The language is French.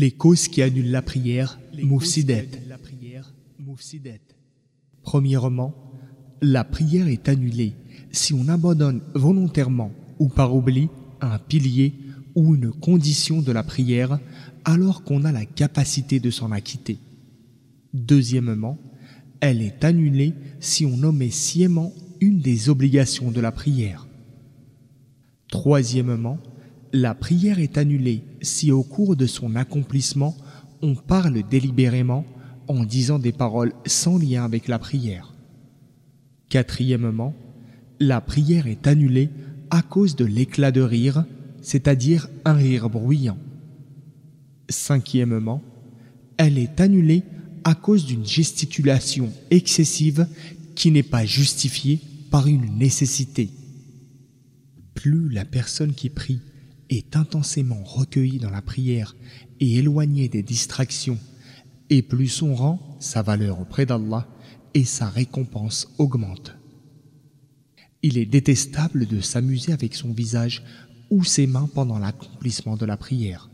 Les causes qui annulent la prière, Moufsidet. Premièrement, la prière est annulée si on abandonne volontairement ou par oubli un pilier ou une condition de la prière alors qu'on a la capacité de s'en acquitter. Deuxièmement, elle est annulée si on omet sciemment une des obligations de la prière. Troisièmement, la prière est annulée si au cours de son accomplissement on parle délibérément en disant des paroles sans lien avec la prière. Quatrièmement, la prière est annulée à cause de l'éclat de rire, c'est-à-dire un rire bruyant. Cinquièmement, elle est annulée à cause d'une gesticulation excessive qui n'est pas justifiée par une nécessité. Plus la personne qui prie est intensément recueillie dans la prière et éloignée des distractions, et plus son rang, sa valeur auprès d'Allah et sa récompense augmente. Il est détestable de s'amuser avec son visage ou ses mains pendant l'accomplissement de la prière.